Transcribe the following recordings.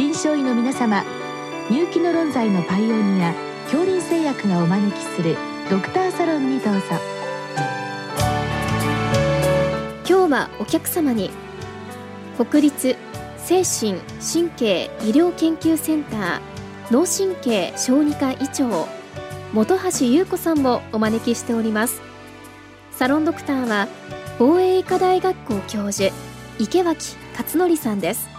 臨床医の皆様入気の論剤のパイオニア恐林製薬がお招きするドクターサロンにどうぞ。今日はお客様に国立精神神経医療研究センター脳神経小児科医長本橋優子さんをお招きしております。サロンドクターは防衛医科大学校教授池脇勝則さんです。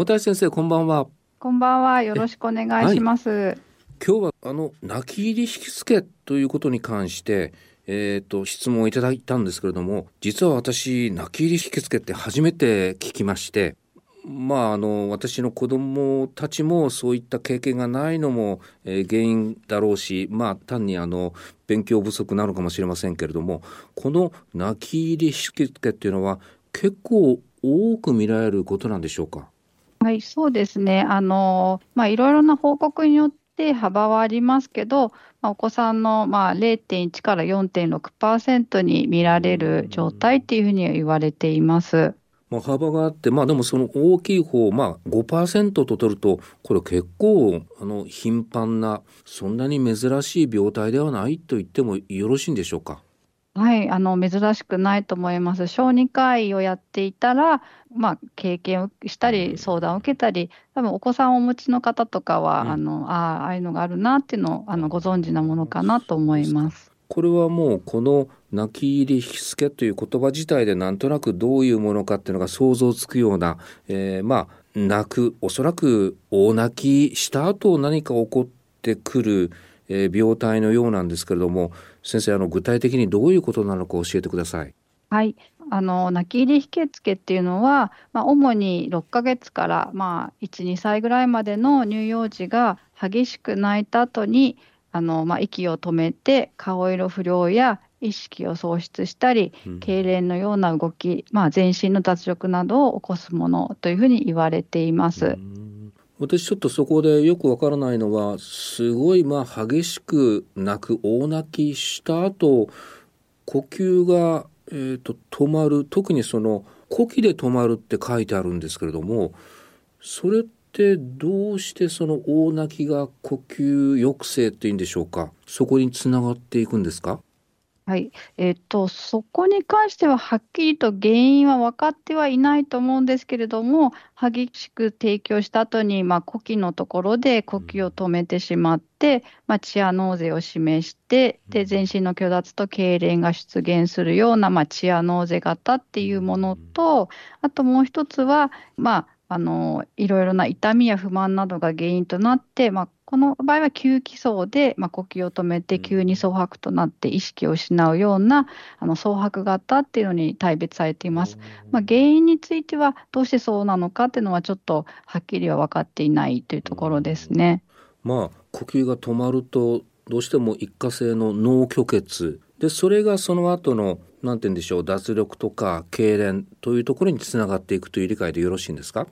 本橋先生こんばんは。こんばんは。よろしくお願いします、はい、今日はあの泣き入り引き付けということに関してえーと、質問をいただいたんですけれども実は私泣き入り引き付けって初めて聞きましてまああの私の子供たちもそういった経験がないのも、えー、原因だろうしまあ単にあの勉強不足なのかもしれませんけれどもこの泣き入り引き付けっていうのは結構多く見られることなんでしょうか？はい、そうですね。あの、まあ、いろいろな報告によって幅はありますけど、まあ、お子さんの、まあ、0.1から4.6%に見られる状態っていうふうに言われています。まあ、幅があって、まあでもその大きい方、まあ5%と取ると、これ結構、あの、頻繁な、そんなに珍しい病態ではないと言ってもよろしいんでしょうか？はい、あの珍しくないと思います。小児科医をやっていたら、まあ、経験をしたり、相談を受けたり、多分お子さんをお持ちの方とかは、うん、あのあああいうのがあるなっていうのをあのご存知なものかなと思います。これはもうこの泣き入り引き付けという言葉自体でなんとなくどういうものかっていうのが想像つくような、えー、まあ泣くおそらく大泣きした後何か起こってくる、えー、病態のようなんですけれども先生あの具体的にどういうことなのか教えてください。はい、あの泣き入り引き付けっていうのは、まあ、主に6ヶ月から、まあ、12歳ぐらいまでの乳幼児が激しく泣いた後にあの、まあ、息を止めて顔色不良や意識を喪失したり、痙攣のような動き、まあ、全身の脱力などを起こすものというふうに言われています。私ちょっとそこでよくわからないのはすごいまあ激しく泣く大泣きした後呼吸が、えーと、止まる。特にその呼気で止まるって書いてあるんですけれどもそれってどうしてその大泣きが呼吸抑制っていうんでしょうか？そこにつながっていくんですか？はい、えっ、と、そこに関してははっきりと原因は分かってはいないと思うんですけれども、激しく提供した後に、まあ、呼気のところで呼吸を止めてしまって、まあ、チアノーゼを示して、で、全身の虚脱と痙攣が出現するような、まあ、チアノーゼ型っていうものと、あともう一つは、まあ、あのいろいろな痛みや不満などが原因となって、まあ、この場合は急気層で、まあ、呼吸を止めて急に蒼白となって意識を失うようなあの蒼白型っていうのに大別されています。まあ、原因についてはどうしてそうなのかっていうのはちょっとはっきりは分かっていないというところですね。まあ、呼吸が止まるとどうしても一過性の脳虚血でそれがその後の何て言うんでしょう脱力とか痙攣というところにつながっていくという理解でよろしいんですか？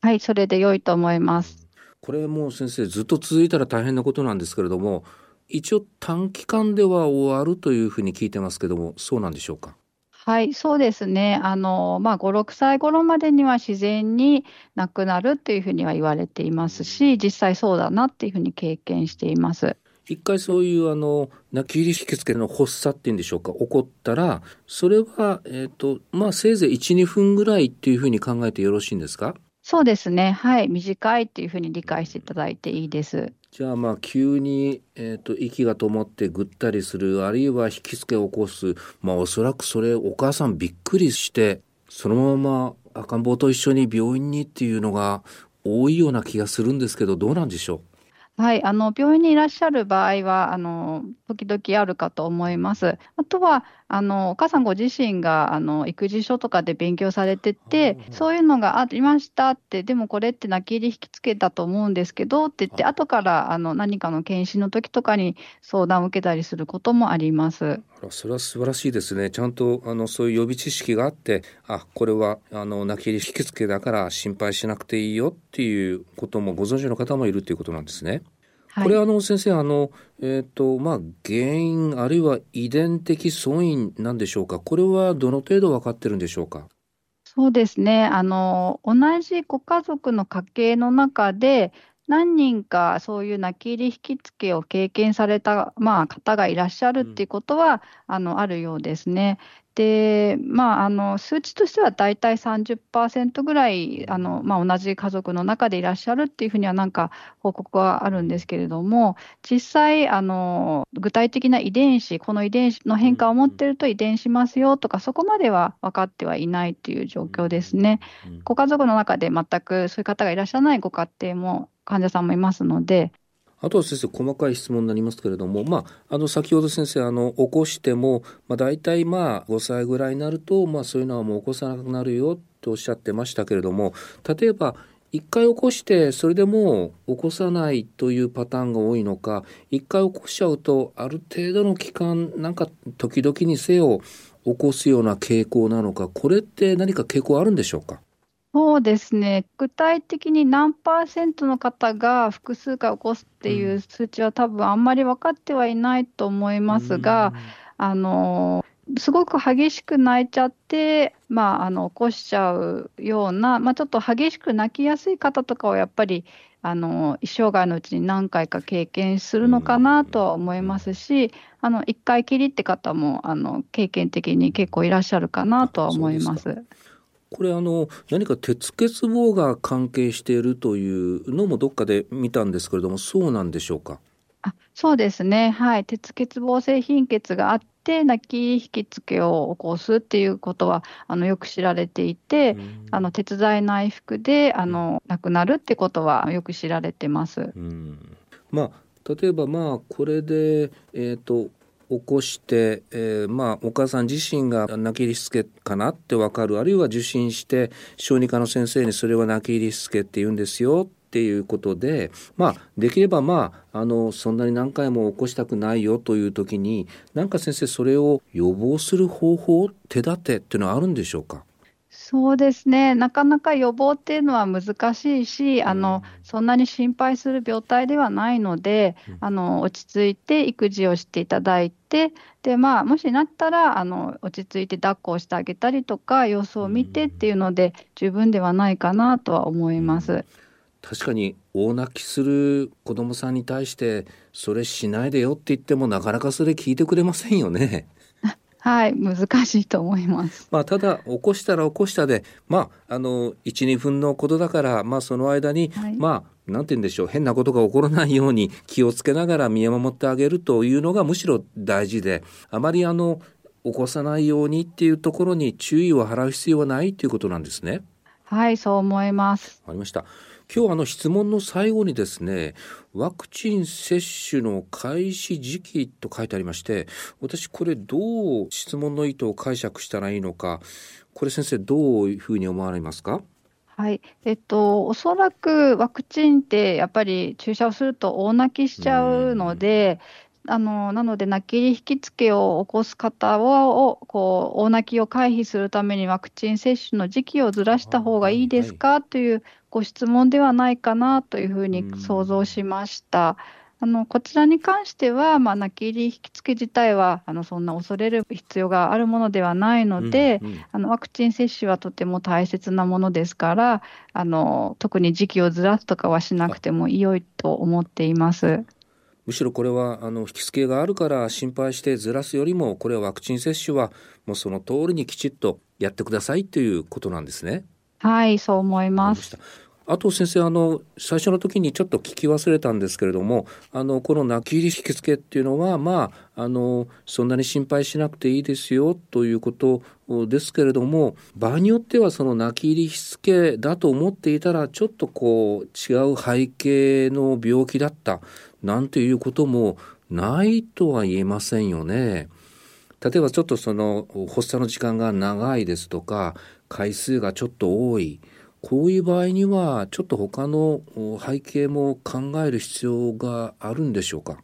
はい、それで良いと思います。これもう先生ずっと続いたら大変なことなんですけれども、一応短期間では終わるというふうに聞いてますけども、そうなんでしょうか？はい、そうですね。あの、まあ、5、6歳頃までには自然に亡くなるというふうには言われていますし、実際そうだなっていうふうに経験しています。一回そういうあの泣き入り引き付けの発作っていうんでしょうか起こったらそれは、えーとまあ、せいぜい12分ぐらいっていうふうに考えてよろしいんですか？そうですね。はい。短いっていうふうに理解していただいていいです。じゃあまあ急に、えーと、息が止まってぐったりするあるいは引きつけを起こすまあおそらくそれお母さんびっくりしてそのまま赤ん坊と一緒に病院にっていうのが多いような気がするんですけどどうなんでしょう？はい、あの病院にいらっしゃる場合はあの時々あるかと思います。あとはあのお母さんご自身があの育児書とかで勉強されてて、そういうのがありましたって、でもこれって泣き入り引きつけたと思うんですけどって言って、後からあの何かの検診の時とかに相談を受けたりすることもあります。それは素晴らしいですね。ちゃんとあのそういう予備知識があって、あこれはあの泣き入り引きつけだから心配しなくていいよっていうこともご存知の方もいるということなんですね。これあの先生あのえっ、ー、とまあ原因あるいは遺伝的素因なんでしょうか？これはどの程度分かってるんでしょうか？そうですね。あの同じご家族の家系の中で何人かそういう泣き入り引きつけを経験された、まあ、方がいらっしゃるっていうことは、うん、あのあるようですね。で、まあ、あの数値としては大体30%ぐらいあの、まあ、同じ家族の中でいらっしゃるっていうふうにはなんか報告はあるんですけれども実際あの具体的な遺伝子この遺伝子の変化を持ってると遺伝しますよとかそこまでは分かってはいないっていう状況ですね。ご家族の中で全くそういう方がいらっしゃらないご家庭も患者さんもいますのであとは先生細かい質問になりますけれども、まあ、あの先ほど先生あの起こしても、まあ、大体まあ5歳ぐらいになると、まあ、そういうのはもう起こさなくなるよとおっしゃってましたけれども例えば一回起こしてそれでもう起こさないというパターンが多いのか一回起こしちゃうとある程度の期間なんか時々にせよ起こすような傾向なのかこれって何か傾向あるんでしょうか？そうですね、具体的に何パーセントの方が複数回起こすっていう数値は、多分あんまり分かってはいないと思いますが、あのすごく激しく泣いちゃって、まあ、あの起こしちゃうような、まあ、ちょっと激しく泣きやすい方とかはやっぱりあの一生涯のうちに何回か経験するのかなとは思いますし、あの1回きりって方もあの経験的に結構いらっしゃるかなとは思います。これあの何か鉄欠乏が関係しているというのもどっかで見たんですけれどもそうなんでしょうか？あそうですね。はい。鉄欠乏性貧血があって泣き引きつけを起こすっていうことはあのよく知られていて、あの鉄剤内服であの亡くなるってことはよく知られてます。まあ例えばまあこれで、えーと起こして、えー、まあお母さん自身が泣き入りしつけかなって分かる。あるいは受診して小児科の先生にそれは泣き入りしつけって言うんですよ。っていうことでまあできればまああのそんなに何回も起こしたくないよ。という時に何か先生それを予防する方法手立てっていうのはあるんでしょうか？そうですね、なかなか予防っていうのは難しいし、あのそんなに心配する病態ではないので、あの落ち着いて育児をしていただいて、でまあ、もしなったらあの落ち着いて抱っこをしてあげたりとか、様子を見てっていうので、十分ではないかなとは思います。確かに大泣きする子どもさんに対してそれしないでよって言ってもなかなかそれ聞いてくれませんよね。はい、難しいと思います。まあ、ただ、起こしたら起こしたで、まあ、あの、1、2分のことだから、まあ、その間に、はい、まあ、なんて言うんでしょう、変なことが起こらないように気をつけながら見守ってあげるというのがむしろ大事で、あまりあの、起こさないようにっていうところに注意を払う必要はないということなんですね。はい、そう思います。ありました。今日あの質問の最後にですねワクチン接種の開始時期と書いてありまして私これどう質問の意図を解釈したらいいのかこれ先生どういうふうに思われますか？はい、えっと、おそらくワクチンってやっぱり注射をすると大泣きしちゃうので、あのなので、泣き入り引きつけを起こす方をこう大泣きを回避するためにワクチン接種の時期をずらした方がいいですか、はい、というご質問ではないかなというふうに想像しました。あのこちらに関しては、まあ、泣き入り引きつけ自体はあのそんな恐れる必要があるものではないので、うんうん、あのワクチン接種はとても大切なものですからあの特に時期をずらすとかはしなくても良いと思っています。むしろこれはあの引き付けがあるから心配してずらすよりもこれはワクチン接種はもうその通りにきちっとやってくださいということなんですね。はいそう思います。あと先生あの最初の時にちょっと聞き忘れたんですけれどもあのこの泣き入り引き付けっていうのはまああのそんなに心配しなくていいですよということですけれども場合によってはその泣き入り引き付けだと思っていたらちょっとこう違う背景の病気だったなんていうこともないとは言えませんよね。例えばちょっとその発作の時間が長いですとか回数がちょっと多いこういう場合にはちょっと他の背景も考える必要があるんでしょうか？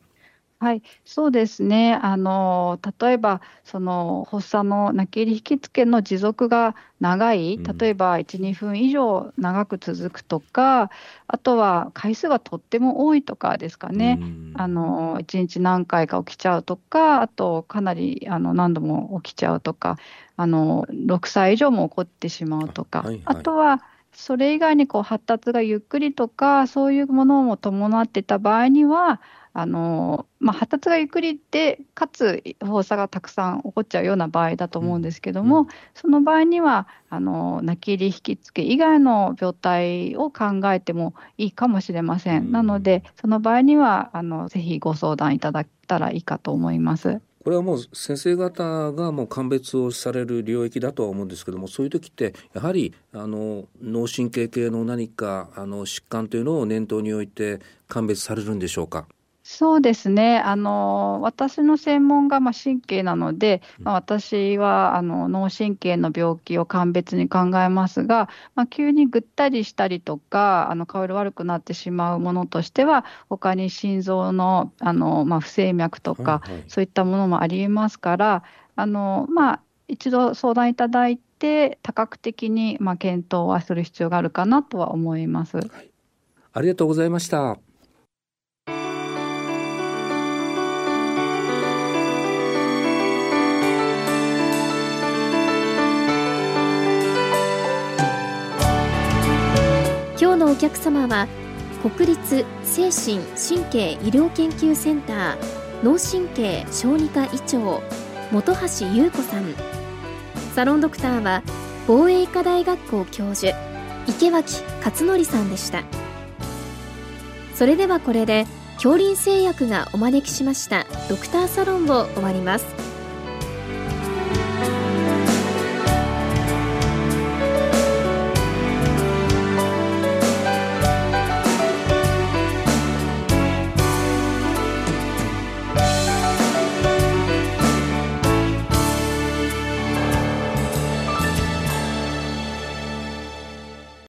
はい、そうですね。あの、例えば、その発作の泣き入り引きつけの持続が長い、例えば1、2分以上長く続くとか、あとは回数がとっても多いとかですかね。あの、1日何回か起きちゃうとか、あとかなりあの何度も起きちゃうとか、あの、6歳以上も起こってしまうとか、はいはい、あとは、それ以外にこう発達がゆっくりとか、そういうものも伴ってた場合には、あのまあ、発達がゆっくりで、かつ発作がたくさん起こっちゃうような場合だと思うんですけども、うん、その場合にはあの、泣き入り引きつけ以外の病態を考えてもいいかもしれません。うん、なので、その場合にはあのぜひご相談いただけたらいいかと思います。これはもう先生方がもう鑑別をされる領域だとは思うんですけどもそういう時ってやはりあの脳神経系の何かあの疾患というのを念頭に置いて鑑別されるんでしょうか？そうですね。あの、私の専門が、ま、神経なので、ま、私は、あの、脳神経の病気を鑑別に考えますが、ま、急にぐったりしたりとか、あの、顔色悪くなってしまうものとしては、他に心臓の、あの、ま、不整脈とか、はいはい、そういったものもありえますから、あの、ま、一度相談いただいて、多角的に、ま、検討はする必要があるかなとは思います。はい、ありがとうございました。今日のお客様は国立精神神経医療研究センター脳神経小児科医長本橋優子さん。サロンドクターは防衛医科大学校教授池脇勝則さんでした。それではこれで恐林製薬がお招きしましたドクターサロンを終わります。